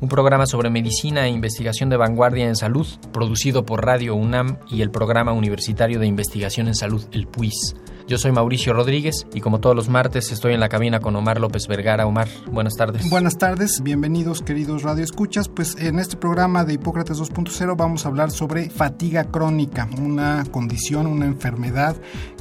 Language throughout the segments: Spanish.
un programa sobre medicina e investigación de vanguardia en salud, producido por Radio UNAM y el Programa Universitario de Investigación en Salud, el PUIS. Yo soy Mauricio Rodríguez y como todos los martes estoy en la cabina con Omar López Vergara. Omar, buenas tardes. Buenas tardes, bienvenidos queridos radioescuchas. Pues en este programa de Hipócrates 2.0 vamos a hablar sobre fatiga crónica, una condición, una enfermedad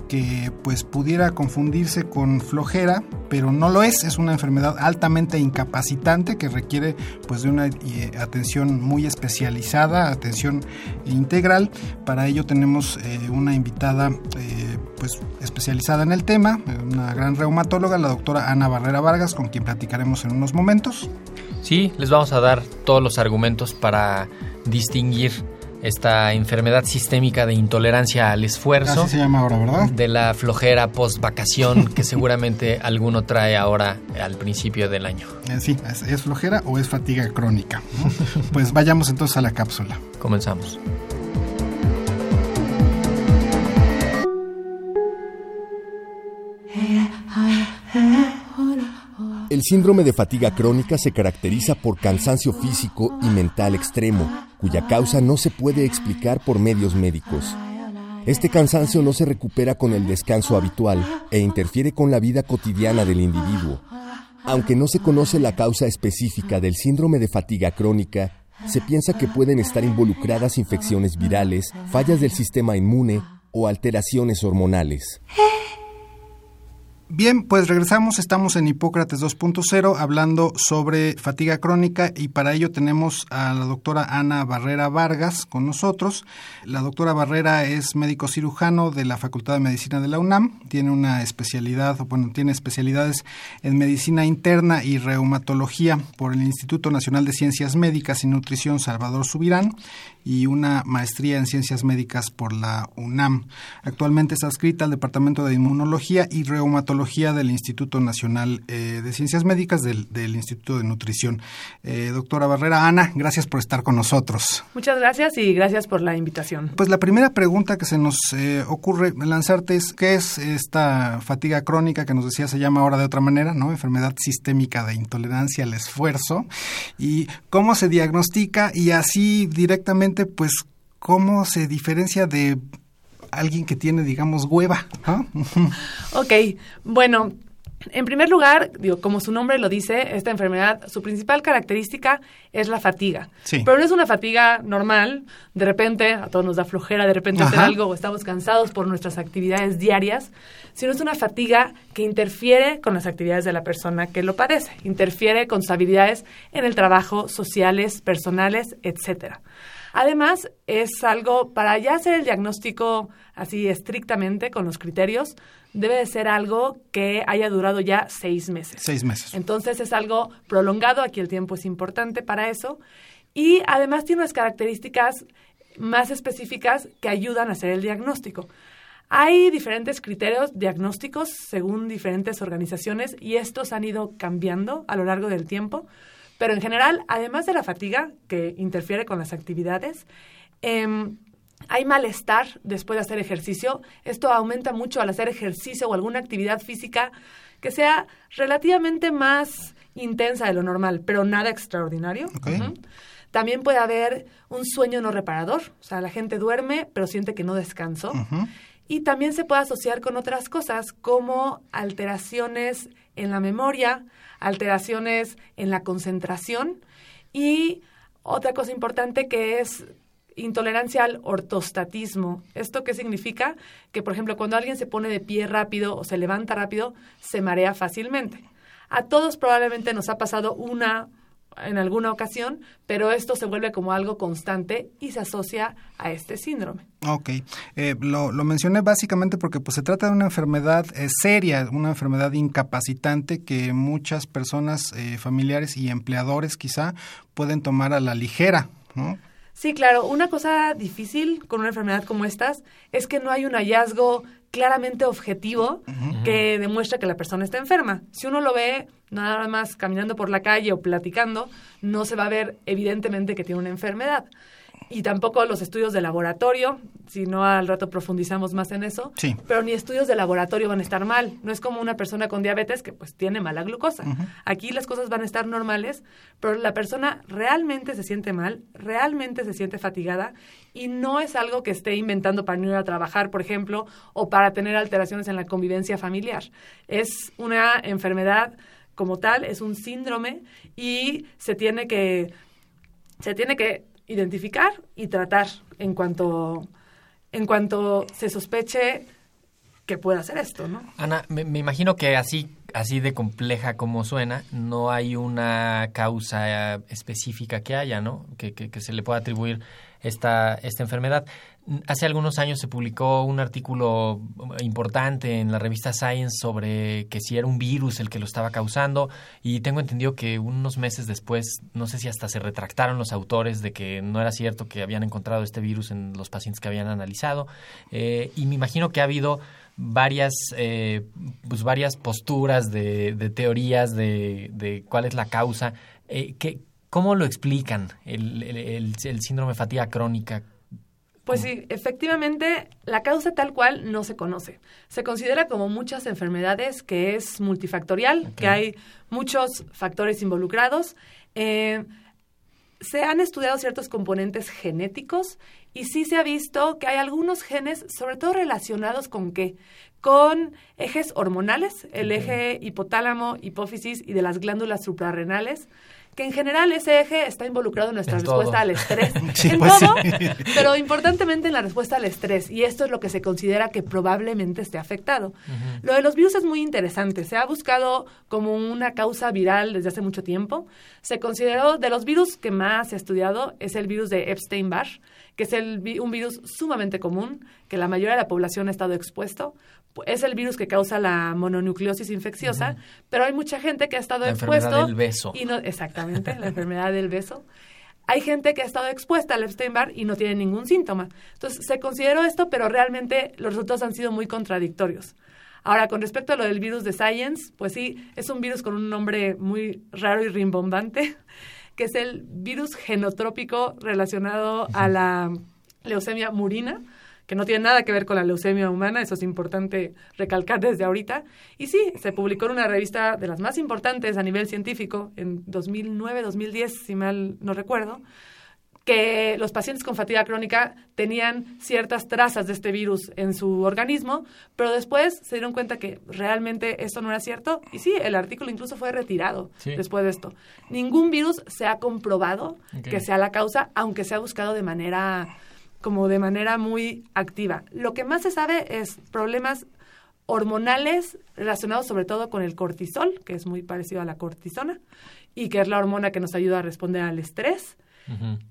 que pues pudiera confundirse con flojera, pero no lo es, es una enfermedad altamente incapacitante que requiere pues de una eh, atención muy especializada, atención integral. Para ello tenemos eh, una invitada eh, pues especializada en el tema, una gran reumatóloga, la doctora Ana Barrera Vargas, con quien platicaremos en unos momentos. Sí, les vamos a dar todos los argumentos para distinguir esta enfermedad sistémica de intolerancia al esfuerzo. Así se llama ahora, ¿verdad? De la flojera post vacación que seguramente alguno trae ahora al principio del año. Eh, sí, ¿es, es flojera o es fatiga crónica? ¿no? pues vayamos entonces a la cápsula. Comenzamos. El síndrome de fatiga crónica se caracteriza por cansancio físico y mental extremo, cuya causa no se puede explicar por medios médicos. Este cansancio no se recupera con el descanso habitual e interfiere con la vida cotidiana del individuo. Aunque no se conoce la causa específica del síndrome de fatiga crónica, se piensa que pueden estar involucradas infecciones virales, fallas del sistema inmune o alteraciones hormonales. Bien, pues regresamos, estamos en Hipócrates 2.0 hablando sobre fatiga crónica y para ello tenemos a la doctora Ana Barrera Vargas con nosotros. La doctora Barrera es médico cirujano de la Facultad de Medicina de la UNAM, tiene una especialidad, bueno, tiene especialidades en medicina interna y reumatología por el Instituto Nacional de Ciencias Médicas y Nutrición Salvador Subirán y una maestría en ciencias médicas por la UNAM. Actualmente está adscrita al Departamento de Inmunología y Reumatología del Instituto Nacional eh, de Ciencias Médicas del, del Instituto de Nutrición. Eh, doctora Barrera, Ana, gracias por estar con nosotros. Muchas gracias y gracias por la invitación. Pues la primera pregunta que se nos eh, ocurre lanzarte es, ¿qué es esta fatiga crónica que nos decía se llama ahora de otra manera, ¿no? Enfermedad sistémica de intolerancia al esfuerzo. ¿Y cómo se diagnostica? Y así directamente, pues, ¿cómo se diferencia de alguien que tiene, digamos, hueva. ¿no? ok, bueno, en primer lugar, digo, como su nombre lo dice, esta enfermedad, su principal característica es la fatiga. Sí. Pero no es una fatiga normal, de repente a todos nos da flojera de repente hacer Ajá. algo o estamos cansados por nuestras actividades diarias, sino es una fatiga que interfiere con las actividades de la persona que lo padece, interfiere con sus habilidades en el trabajo, sociales, personales, etcétera. Además, es algo, para ya hacer el diagnóstico así estrictamente con los criterios, debe de ser algo que haya durado ya seis meses. Seis meses. Entonces es algo prolongado, aquí el tiempo es importante para eso. Y además tiene unas características más específicas que ayudan a hacer el diagnóstico. Hay diferentes criterios diagnósticos según diferentes organizaciones y estos han ido cambiando a lo largo del tiempo. Pero en general, además de la fatiga, que interfiere con las actividades, eh, hay malestar después de hacer ejercicio. Esto aumenta mucho al hacer ejercicio o alguna actividad física que sea relativamente más intensa de lo normal, pero nada extraordinario. Okay. Uh -huh. También puede haber un sueño no reparador, o sea, la gente duerme pero siente que no descansó. Uh -huh. Y también se puede asociar con otras cosas como alteraciones en la memoria, alteraciones en la concentración y otra cosa importante que es intolerancia al ortostatismo. ¿Esto qué significa? Que, por ejemplo, cuando alguien se pone de pie rápido o se levanta rápido, se marea fácilmente. A todos probablemente nos ha pasado una en alguna ocasión, pero esto se vuelve como algo constante y se asocia a este síndrome. Ok, eh, lo, lo, mencioné básicamente porque pues, se trata de una enfermedad eh, seria, una enfermedad incapacitante que muchas personas, eh, familiares y empleadores quizá pueden tomar a la ligera, ¿no? Sí, claro. Una cosa difícil con una enfermedad como estas es que no hay un hallazgo claramente objetivo que demuestra que la persona está enferma. Si uno lo ve nada más caminando por la calle o platicando, no se va a ver evidentemente que tiene una enfermedad y tampoco los estudios de laboratorio, si no al rato profundizamos más en eso, Sí. pero ni estudios de laboratorio van a estar mal. No es como una persona con diabetes que pues tiene mala glucosa. Aquí las cosas van a estar normales, pero la persona realmente se siente mal, realmente se siente fatigada y no es algo que esté inventando para no ir a trabajar, por ejemplo, o para tener alteraciones en la convivencia familiar. Es una enfermedad como tal, es un síndrome y se tiene que se tiene que identificar y tratar en cuanto en cuanto se sospeche que pueda hacer esto, ¿no? Ana, me, me imagino que así, así de compleja como suena, no hay una causa eh, específica que haya, ¿no? Que, que- que se le pueda atribuir esta, esta enfermedad. Hace algunos años se publicó un artículo importante en la revista Science sobre que si era un virus el que lo estaba causando y tengo entendido que unos meses después, no sé si hasta se retractaron los autores de que no era cierto que habían encontrado este virus en los pacientes que habían analizado Eh, y me imagino que ha habido varias eh, pues varias posturas de, teorías de, de cuál es la causa Eh, ¿qué- ¿cómo lo explican el, el- el- el síndrome de fatiga crónica? Pues sí, efectivamente, la causa tal cual no se conoce. Se considera como muchas enfermedades que es multifactorial, que hay muchos factores involucrados. Eh, se han estudiado ciertos componentes genéticos y sí se ha visto que hay algunos genes, sobre todo relacionados con qué? Con ejes hormonales, el eje hipotálamo, hipófisis y de las glándulas suprarrenales, que en general ese eje está involucrado en nuestra En todo. respuesta al estrés. Sí, en pues todo, sí. pero importantemente en la respuesta al estrés. Y esto es lo que se considera que probablemente esté afectado. Lo de los virus es muy interesante. Se ha buscado como una causa viral desde hace mucho tiempo. Se consideró, de los virus que más se ha estudiado, es el virus de Epstein-Barr, que es el un virus sumamente común, que la mayoría de la población ha estado expuesto. Es el virus que causa la mononucleosis infecciosa, pero hay mucha gente que ha estado La expuesto. enfermedad del beso. Y no, exactamente, la enfermedad del beso. Hay gente que ha estado expuesta al Epstein-Barr y no tiene ningún síntoma. Entonces, se consideró esto, pero realmente los resultados han sido muy contradictorios. Ahora, con respecto a lo del virus de Science, pues sí, es un virus con un nombre muy raro y rimbombante, que es el virus genotrópico relacionado a la leucemia murina, que no tiene nada que ver con la leucemia humana, eso es importante recalcar desde ahorita. Y sí, se publicó en una revista de las más importantes a nivel científico en 2009, 2010, si mal no recuerdo, que los pacientes con fatiga crónica tenían ciertas trazas de este virus en su organismo, pero después se dieron cuenta que realmente esto no era cierto y sí, el artículo incluso fue retirado Sí. después de esto. Ningún virus se ha comprobado que sea la causa, aunque se ha buscado de manera como de manera muy activa. Lo que más se sabe es problemas hormonales relacionados sobre todo con el cortisol, que es muy parecido a la cortisona, y que es la hormona que nos ayuda a responder al estrés,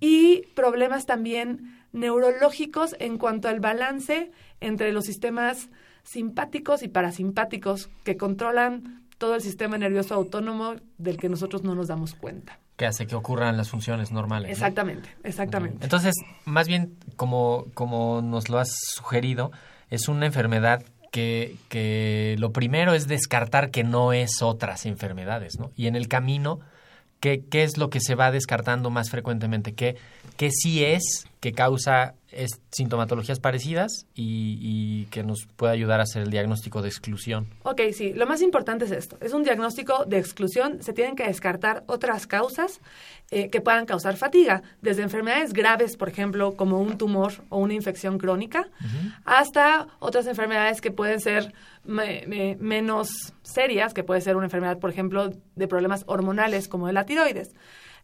y problemas también neurológicos en cuanto al balance entre los sistemas simpáticos y parasimpáticos que controlan todo el sistema nervioso autónomo del que nosotros no nos damos cuenta. Que hace que ocurran las funciones normales. ¿no? Exactamente, exactamente. Entonces, más bien, como, como nos lo has sugerido, es una enfermedad que, que lo primero es descartar que no es otras enfermedades, ¿no? Y en el camino, ¿qué, qué es lo que se va descartando más frecuentemente? ¿Qué, qué sí es que causa es- sintomatologías parecidas y, y que nos puede ayudar a hacer el diagnóstico de exclusión? Ok, sí, lo más importante es esto. Es un diagnóstico de exclusión. Se tienen que descartar otras causas eh, que puedan causar fatiga, desde enfermedades graves, por ejemplo, como un tumor o una infección crónica, hasta otras enfermedades que pueden ser me- me- menos serias, que puede ser una enfermedad, por ejemplo, de problemas hormonales como de la tiroides.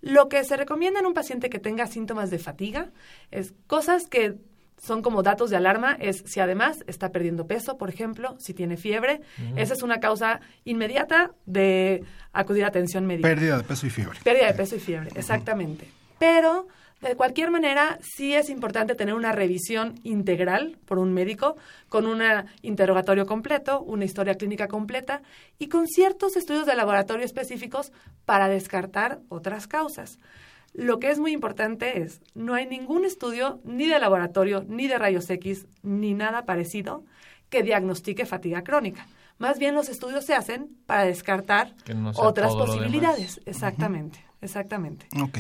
Lo que se recomienda en un paciente que tenga síntomas de fatiga es cosas que son como datos de alarma, es si además está perdiendo peso, por ejemplo, si tiene fiebre, esa es una causa inmediata de acudir a atención médica. Pérdida de peso y fiebre. Pérdida de peso y fiebre, exactamente. Pero, de cualquier manera, sí es importante tener una revisión integral por un médico, con un interrogatorio completo, una historia clínica completa y con ciertos estudios de laboratorio específicos para descartar otras causas. Lo que es muy importante es, no hay ningún estudio ni de laboratorio, ni de rayos X, ni nada parecido que diagnostique fatiga crónica. Más bien los estudios se hacen para descartar no otras posibilidades. Exactamente, exactamente. Ok.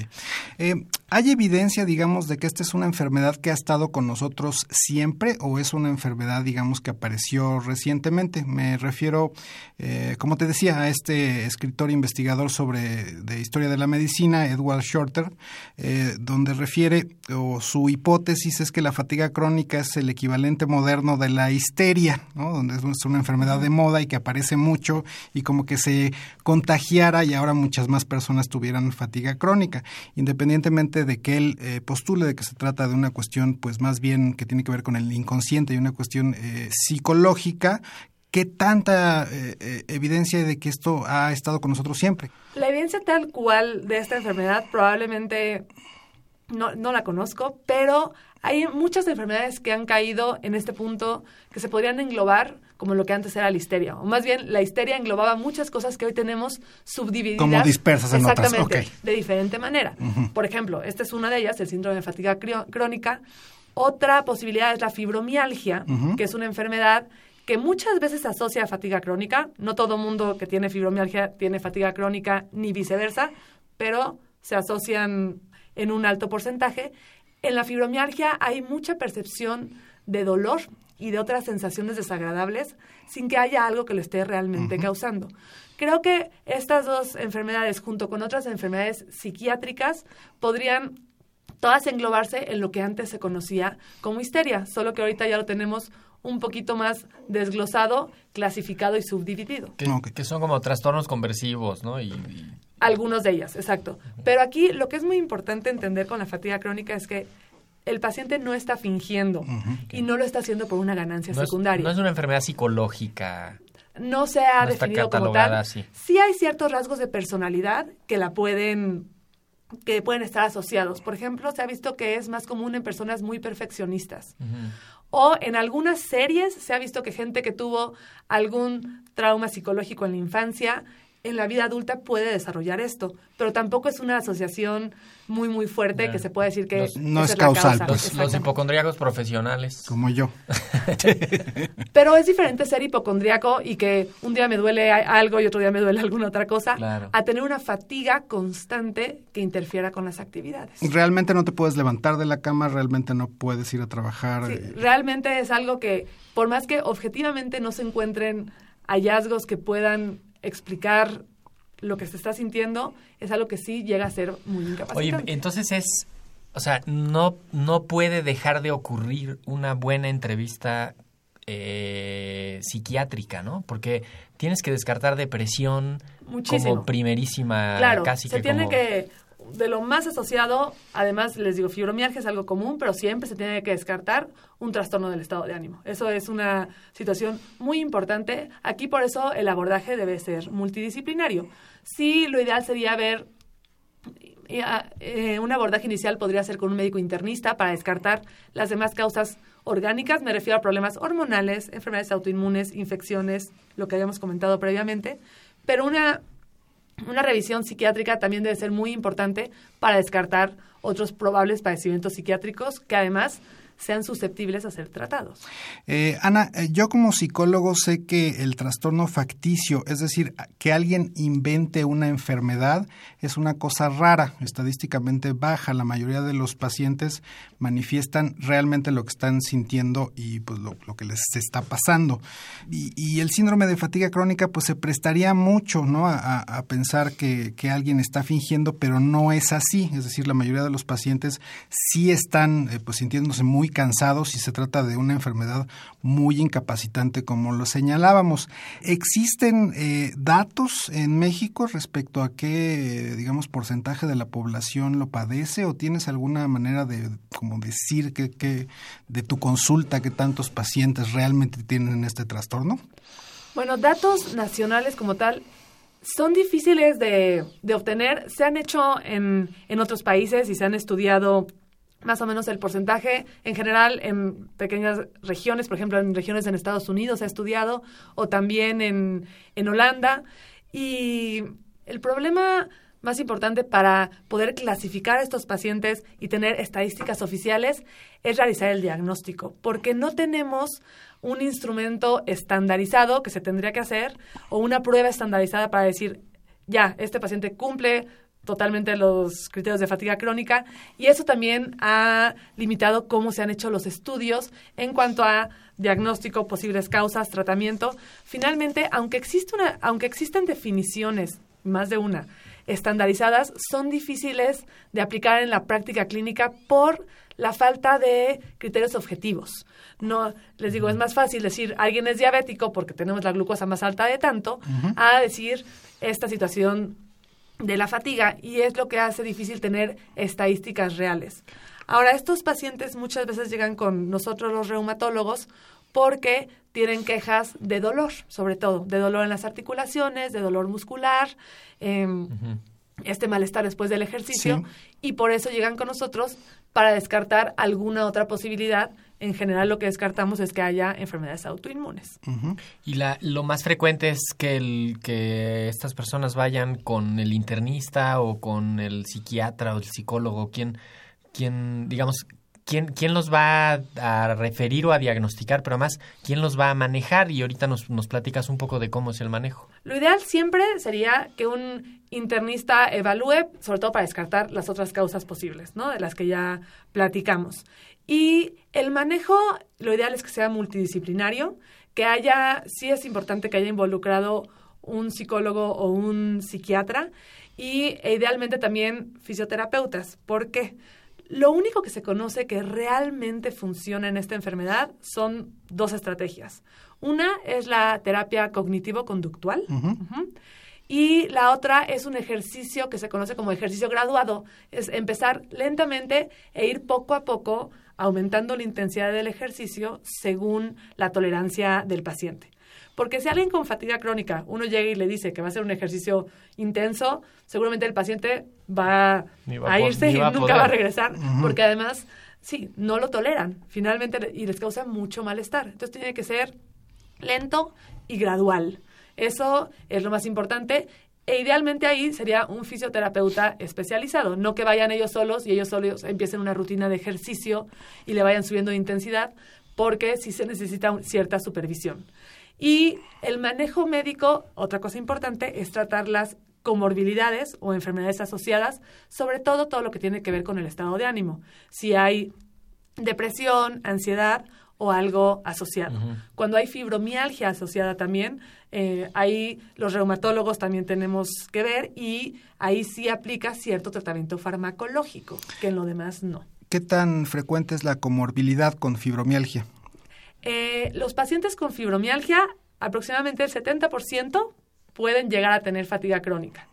Eh, ¿Hay evidencia, digamos, de que esta es una enfermedad que ha estado con nosotros siempre o es una enfermedad, digamos, que apareció recientemente? Me refiero, eh, como te decía, a este escritor investigador sobre de historia de la medicina, Edward Shorter, eh, donde refiere o su hipótesis es que la fatiga crónica es el equivalente moderno de la histeria, ¿no? donde es una enfermedad de moda y que aparece mucho y como que se contagiara y ahora muchas más personas tuvieran fatiga crónica, independientemente de que él eh, postule de que se trata de una cuestión pues más bien que tiene que ver con el inconsciente y una cuestión eh, psicológica, ¿qué tanta eh, eh, evidencia de que esto ha estado con nosotros siempre? La evidencia tal cual de esta enfermedad probablemente no, no la conozco, pero hay muchas enfermedades que han caído en este punto que se podrían englobar como lo que antes era la histeria. O más bien, la histeria englobaba muchas cosas que hoy tenemos subdivididas. Como dispersas en otras, Exactamente, ok. de diferente manera. Por ejemplo, esta es una de ellas, el síndrome de fatiga crónica. Otra posibilidad es la fibromialgia, que es una enfermedad que muchas veces se asocia a fatiga crónica. No todo mundo que tiene fibromialgia tiene fatiga crónica, ni viceversa, pero se asocian en un alto porcentaje. En la fibromialgia hay mucha percepción de dolor y de otras sensaciones desagradables sin que haya algo que lo esté realmente causando. Creo que estas dos enfermedades, junto con otras enfermedades psiquiátricas, podrían todas englobarse en lo que antes se conocía como histeria, solo que ahorita ya lo tenemos un poquito más desglosado, clasificado y subdividido. Que, son como trastornos conversivos, ¿no? Y, y- Algunos de ellas, exacto. Pero aquí lo que es muy importante entender con la fatiga crónica es que el paciente no está fingiendo y no lo está haciendo por una ganancia no, es, secundaria. no es una enfermedad psicológica. no se ha No está definido como catalogada tal. así. Sí hay ciertos rasgos de personalidad que la pueden que pueden estar asociados. Por ejemplo, se ha visto que es más común en personas muy perfeccionistas. O en algunas series se ha visto que gente que tuvo algún trauma psicológico en la infancia, en la vida adulta puede desarrollar esto. Pero tampoco es una asociación muy, muy fuerte que se puede decir que Los- No es la causal, causa. pues. Los, los hipocondríacos profesionales. Como yo. Pero es diferente ser hipocondriaco y que un día me duele algo y otro día me duele alguna otra cosa, Claro. a tener una fatiga constante que interfiera con las actividades. Realmente no te puedes levantar de la cama, realmente no puedes ir a trabajar. Sí, eh, realmente es algo que, por más que objetivamente no se encuentren hallazgos que puedan explicar lo que se está sintiendo, es algo que sí llega a ser muy Oye, incapacitante. entonces es, o sea, no, no puede dejar de ocurrir una buena entrevista eh, psiquiátrica, ¿no? Porque tienes que descartar depresión Muchísimo. como primerísima, claro, casi se que tiene como- que, de lo más asociado, además les digo, fibromialgia es algo común, pero siempre se tiene que descartar un trastorno del estado de ánimo. Eso es una situación muy importante. Aquí por eso el abordaje debe ser multidisciplinario. Sí, lo ideal sería ver ah, eh, un abordaje inicial podría ser con un médico internista para descartar las demás causas orgánicas. Me refiero a problemas hormonales, enfermedades autoinmunes, infecciones, lo que habíamos comentado previamente. Pero una, una revisión psiquiátrica también debe ser muy importante para descartar otros probables padecimientos psiquiátricos que además sean susceptibles a ser tratados. Eh, Ana, eh, yo como psicólogo sé que el trastorno facticio, es decir, que alguien invente una enfermedad, es una cosa rara, estadísticamente baja. La mayoría de los pacientes manifiestan realmente lo que están sintiendo y pues lo, que les está pasando. Y, el síndrome de fatiga crónica pues se prestaría mucho ¿no? a, pensar que, que alguien está fingiendo, pero no es así. Es decir, la mayoría de los pacientes sí están eh, pues sintiéndose muy cansados y se trata de una enfermedad muy incapacitante como lo señalábamos. ¿Existen eh, datos en México respecto a qué, digamos, porcentaje de la población lo padece o tienes alguna manera de como decir que, que de tu consulta que tantos pacientes realmente tienen este trastorno? Bueno, datos nacionales como tal son difíciles de, de obtener. Se han hecho en, en otros países y se han estudiado más o menos el porcentaje. En general, en pequeñas regiones, por ejemplo, en regiones en Estados Unidos se ha estudiado, o también en, en Holanda. Y el problema más importante para poder clasificar a estos pacientes y tener estadísticas oficiales es realizar el diagnóstico, porque no tenemos un instrumento estandarizado que se tendría que hacer o una prueba estandarizada para decir, ya, este paciente cumple totalmente los criterios de fatiga crónica y eso también ha limitado cómo se han hecho los estudios en cuanto a diagnóstico, posibles causas, tratamiento. Finalmente, aunque existe una, aunque existen definiciones, más de una, estandarizadas, son difíciles de aplicar en la práctica clínica por la falta de criterios objetivos. No, les digo, es más fácil decir alguien es diabético porque tenemos la glucosa más alta de tanto, a decir esta situación de la fatiga y es lo que hace difícil tener estadísticas reales. Ahora, estos pacientes muchas veces llegan con nosotros los reumatólogos porque tienen quejas de dolor, sobre todo, de dolor en las articulaciones, de dolor muscular, em, este malestar después del ejercicio, y por eso llegan con nosotros para descartar alguna otra posibilidad. En general lo que descartamos es que haya enfermedades autoinmunes. Y la, lo más frecuente es que, el, que estas personas vayan con el internista o con el psiquiatra o el psicólogo, quien, quien digamos, ¿quién, quién los va a, referir o a diagnosticar, pero además, quién los va a manejar? Y ahorita nos, nos platicas un poco de cómo es el manejo. Lo ideal siempre sería que un internista evalúe, sobre todo para descartar las otras causas posibles, ¿no? De las que ya platicamos. Y el manejo, lo ideal es que sea multidisciplinario, que haya, sí es importante que haya involucrado un psicólogo o un psiquiatra y e idealmente también fisioterapeutas. ¿Por qué? Lo único que se conoce que realmente funciona en esta enfermedad son dos estrategias. Una es la terapia cognitivo-conductual. Y la otra es un ejercicio que se conoce como ejercicio graduado. Es empezar lentamente e ir poco a poco aumentando la intensidad del ejercicio según la tolerancia del paciente. Porque si alguien con fatiga crónica, uno llega y le dice que va a hacer un ejercicio intenso, seguramente el paciente va, a irse y nunca va a regresar, porque además, sí, no lo toleran finalmente y les causa mucho malestar. Entonces tiene que ser lento y gradual. Eso es lo más importante. E idealmente ahí sería un fisioterapeuta especializado, no que vayan ellos solos y ellos solos empiecen una rutina de ejercicio y le vayan subiendo de intensidad, porque sí se necesita cierta supervisión. Y el manejo médico, otra cosa importante, es tratar las comorbilidades o enfermedades asociadas, sobre todo todo lo que tiene que ver con el estado de ánimo. Si hay depresión, ansiedad o algo asociado. Cuando hay fibromialgia asociada también, eh, ahí los reumatólogos también tenemos que ver y ahí sí aplica cierto tratamiento farmacológico, que en lo demás no. ¿Qué tan frecuente es la comorbilidad con fibromialgia? Eh, los pacientes con fibromialgia, aproximadamente el 70% pueden llegar a tener fatiga crónica.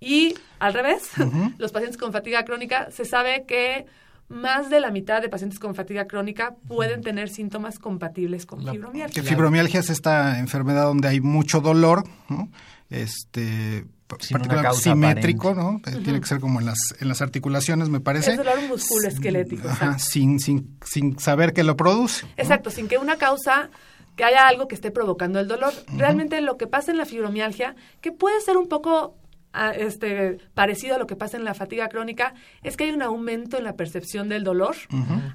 Y al revés, los pacientes con fatiga crónica, se sabe que más de la mitad de pacientes con fatiga crónica pueden tener síntomas compatibles con fibromialgia. Que fibromialgia es esta enfermedad donde hay mucho dolor, ¿no? Este, particularmente simétrico, ¿no? Tiene que ser como en las, en las articulaciones, me parece. Es dolor musculoesquelético. Ajá, sin, sin, sin saber que lo produce. Exacto, sin que una causa que haya algo que esté provocando el dolor. Realmente lo que pasa en la fibromialgia, que puede ser un poco este, parecido a lo que pasa en la fatiga crónica, es que hay un aumento en la percepción del dolor,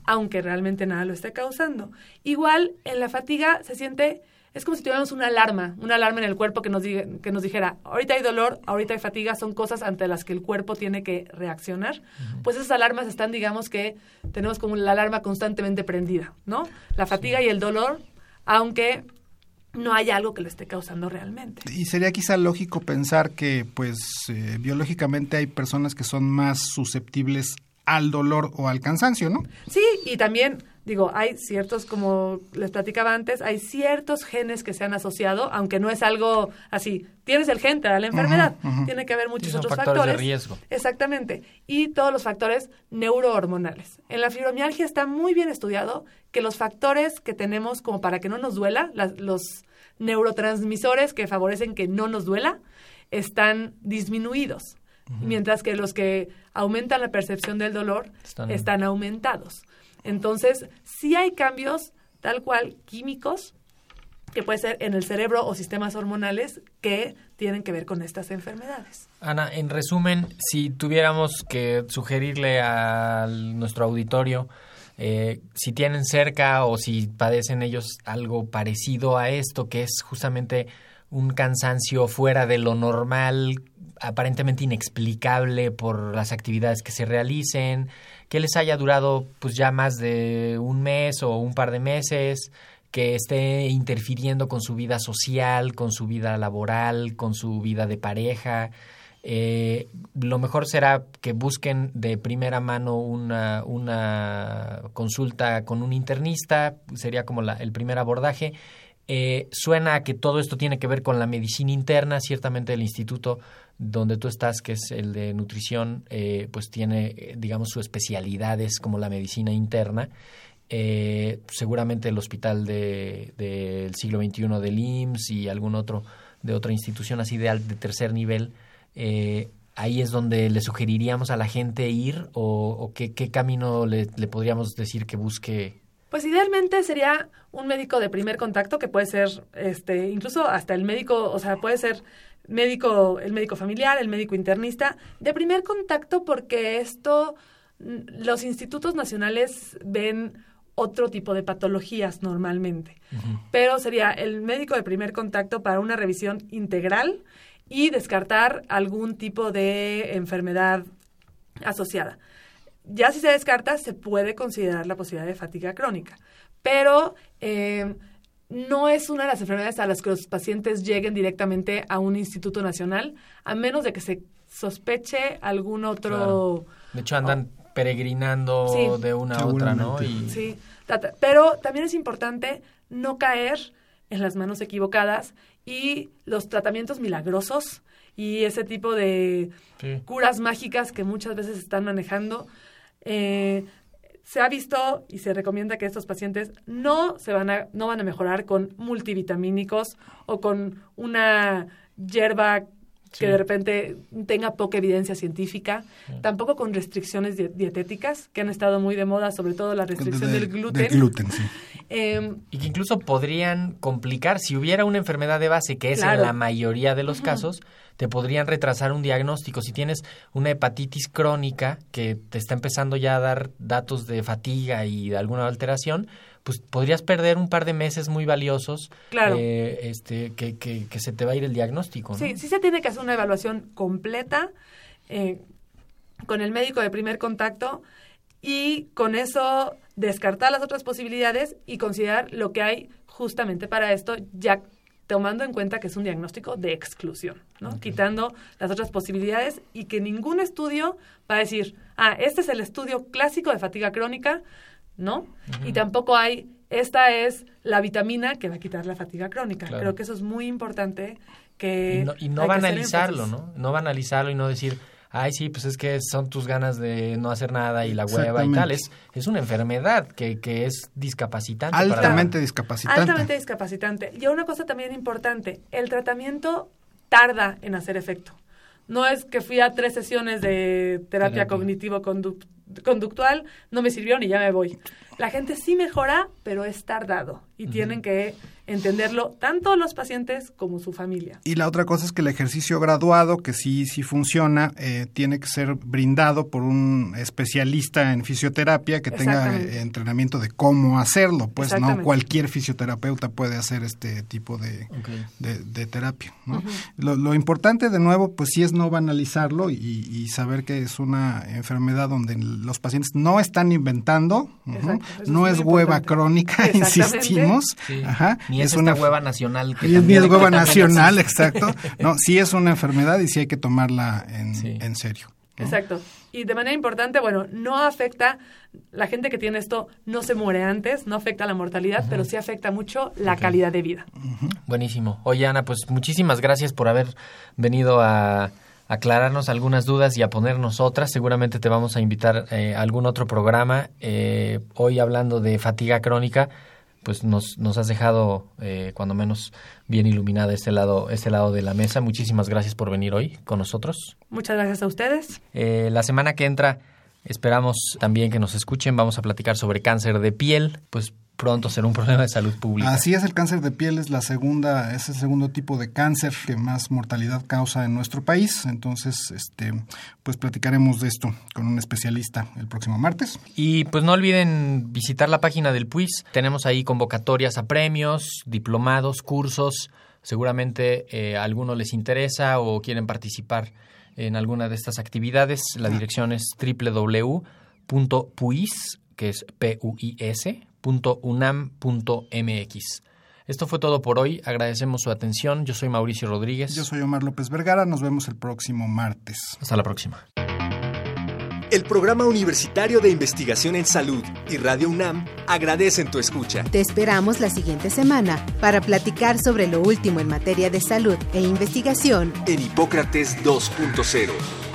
aunque realmente nada lo esté causando. Igual en la fatiga se siente es como si tuviéramos una alarma, una alarma en el cuerpo que nos, que nos dijera, ahorita hay dolor, ahorita hay fatiga, son cosas ante las que el cuerpo tiene que reaccionar. Pues esas alarmas están, digamos que tenemos como la alarma constantemente prendida, ¿no? La fatiga y el dolor, aunque no hay algo que lo esté causando realmente. Y sería quizá lógico pensar que, pues, eh, biológicamente hay personas que son más susceptibles al dolor o al cansancio, ¿no? Sí, y también digo, hay ciertos, como les platicaba antes, hay ciertos genes que se han asociado, aunque no es algo así, tienes el gen, te da la enfermedad, tiene que haber muchos otros factores. factores. de riesgo. Exactamente, y todos los factores neurohormonales. En la fibromialgia está muy bien estudiado que los factores que tenemos como para que no nos duela, los neurotransmisores que favorecen que no nos duela, están disminuidos. Mientras que los que aumentan la percepción del dolor están aumentados. Entonces, sí hay cambios tal cual químicos que puede ser en el cerebro o sistemas hormonales que tienen que ver con estas enfermedades. Ana, en resumen, si tuviéramos que sugerirle a nuestro auditorio eh, si tienen cerca o si padecen ellos algo parecido a esto, que es justamente un cansancio fuera de lo normal, aparentemente inexplicable por las actividades que se realicen, que les haya durado pues ya más de un mes o un par de meses, que esté interfiriendo con su vida social, con su vida laboral, con su vida de pareja. Eh, lo mejor será que busquen de primera mano una, una consulta con un internista, sería como la, el primer abordaje. Eh, suena que todo esto tiene que ver con la medicina interna, ciertamente el instituto donde tú estás, que es el de nutrición, eh, pues tiene, digamos, su especialidad es como la medicina interna. Eh, seguramente el hospital del de, siglo XXI del IMSS y algún otro de otra institución así de, de tercer nivel, eh, ahí es donde le sugeriríamos a la gente ir o, qué, qué, camino le, le, podríamos decir que busque. Pues idealmente sería un médico de primer contacto que puede ser, este, incluso hasta el médico, o sea, puede ser médico, el médico familiar, el médico internista, de primer contacto porque esto, los institutos nacionales ven otro tipo de patologías normalmente. Pero sería el médico de primer contacto para una revisión integral y descartar algún tipo de enfermedad asociada. Ya si se descarta, se puede considerar la posibilidad de fatiga crónica. Pero eh, no es una de las enfermedades a las que los pacientes lleguen directamente a un instituto nacional, a menos de que se sospeche algún otro... De hecho, andan peregrinando de una a otra, ¿no? Y... Sí, pero también es importante no caer en las manos equivocadas y los tratamientos milagrosos y ese tipo de curas mágicas que muchas veces están manejando. Eh, se ha visto y se recomienda que estos pacientes no se van a, no van a mejorar con multivitamínicos o con una hierba que de repente tenga poca evidencia científica, tampoco con restricciones dietéticas, que han estado muy de moda, sobre todo la restricción del gluten. gluten sí. Em, y que incluso podrían complicar, si hubiera una enfermedad de base, que es en la mayoría de los casos, te podrían retrasar un diagnóstico. Si tienes una hepatitis crónica que te está empezando ya a dar datos de fatiga y de alguna alteración, pues podrías perder un par de meses muy valiosos claro. Eh, este, que, que, que, se te va a ir el diagnóstico. Sí, sí se tiene que hacer una evaluación completa eh, con el médico de primer contacto y con eso descartar las otras posibilidades y considerar lo que hay justamente para esto, ya tomando en cuenta que es un diagnóstico de exclusión, ¿no? Quitando las otras posibilidades y que ningún estudio va a decir, ah, este es el estudio clásico de fatiga crónica, ¿no? Y tampoco hay, esta es la vitamina que va a quitar la fatiga crónica. Creo que eso es muy importante que... Y no, y no banalizarlo, ¿no? No banalizarlo y no decir, ay, sí, pues es que son tus ganas de no hacer nada y la hueva y tal. Es, es una enfermedad que, que es discapacitante. Altamente discapacitante. Altamente discapacitante. Y una cosa también importante, el tratamiento tarda en hacer efecto. No es que fui a tres sesiones de terapia, cognitivo-conductual, no me sirvieron y ya me voy. La gente sí mejora, pero es tardado y tienen que entenderlo tanto los pacientes como su familia. Y la otra cosa es que el ejercicio graduado, que sí, sí funciona, eh, tiene que ser brindado por un especialista en fisioterapia que tenga eh, entrenamiento de cómo hacerlo. Pues no cualquier fisioterapeuta puede hacer este tipo de, de, terapia. ¿no? lo, importante de nuevo, pues sí es no banalizarlo y, saber que es una enfermedad donde los pacientes no están inventando, no es, hueva crónica, insistimos. Ajá ni es, una hueva nacional. Que ni es hueva nacional, exacto. No, sí es una enfermedad y sí hay que tomarla en, serio. Exacto. Y de manera importante, bueno, no afecta, la gente que tiene esto no se muere antes, no afecta la mortalidad, pero sí afecta mucho la calidad de vida. Buenísimo. Oye, Ana, pues muchísimas gracias por haber venido a aclararnos algunas dudas y a ponernos otras. Seguramente te vamos a invitar eh, a algún otro programa. Eh, hoy hablando de fatiga crónica, pues nos, nos has dejado eh, cuando menos bien iluminada este lado, este lado de la mesa. Muchísimas gracias por venir hoy con nosotros. Muchas gracias a ustedes. Eh, la semana que entra esperamos también que nos escuchen. Vamos a platicar sobre cáncer de piel. Pues pronto será un problema de salud pública. Así es, el cáncer de piel es la segunda, es el segundo tipo de cáncer que más mortalidad causa en nuestro país. Entonces, este, pues platicaremos de esto con un especialista el próximo martes. Y pues no olviden visitar la página del PUIS. Tenemos ahí convocatorias a premios, diplomados, cursos. Seguramente eh, a algunos les interesa o quieren participar en alguna de estas actividades. La dirección es www.puis, que es P-U-I-S, unam.mx. Esto fue todo por hoy. Agradecemos su atención. Yo soy Mauricio Rodríguez. Yo soy Omar López Vergara. Nos vemos el próximo martes. Hasta la próxima. El Programa Universitario de Investigación en Salud y Radio UNAM agradecen tu escucha. Te esperamos la siguiente semana para platicar sobre lo último en materia de salud e investigación en Hipócrates 2.0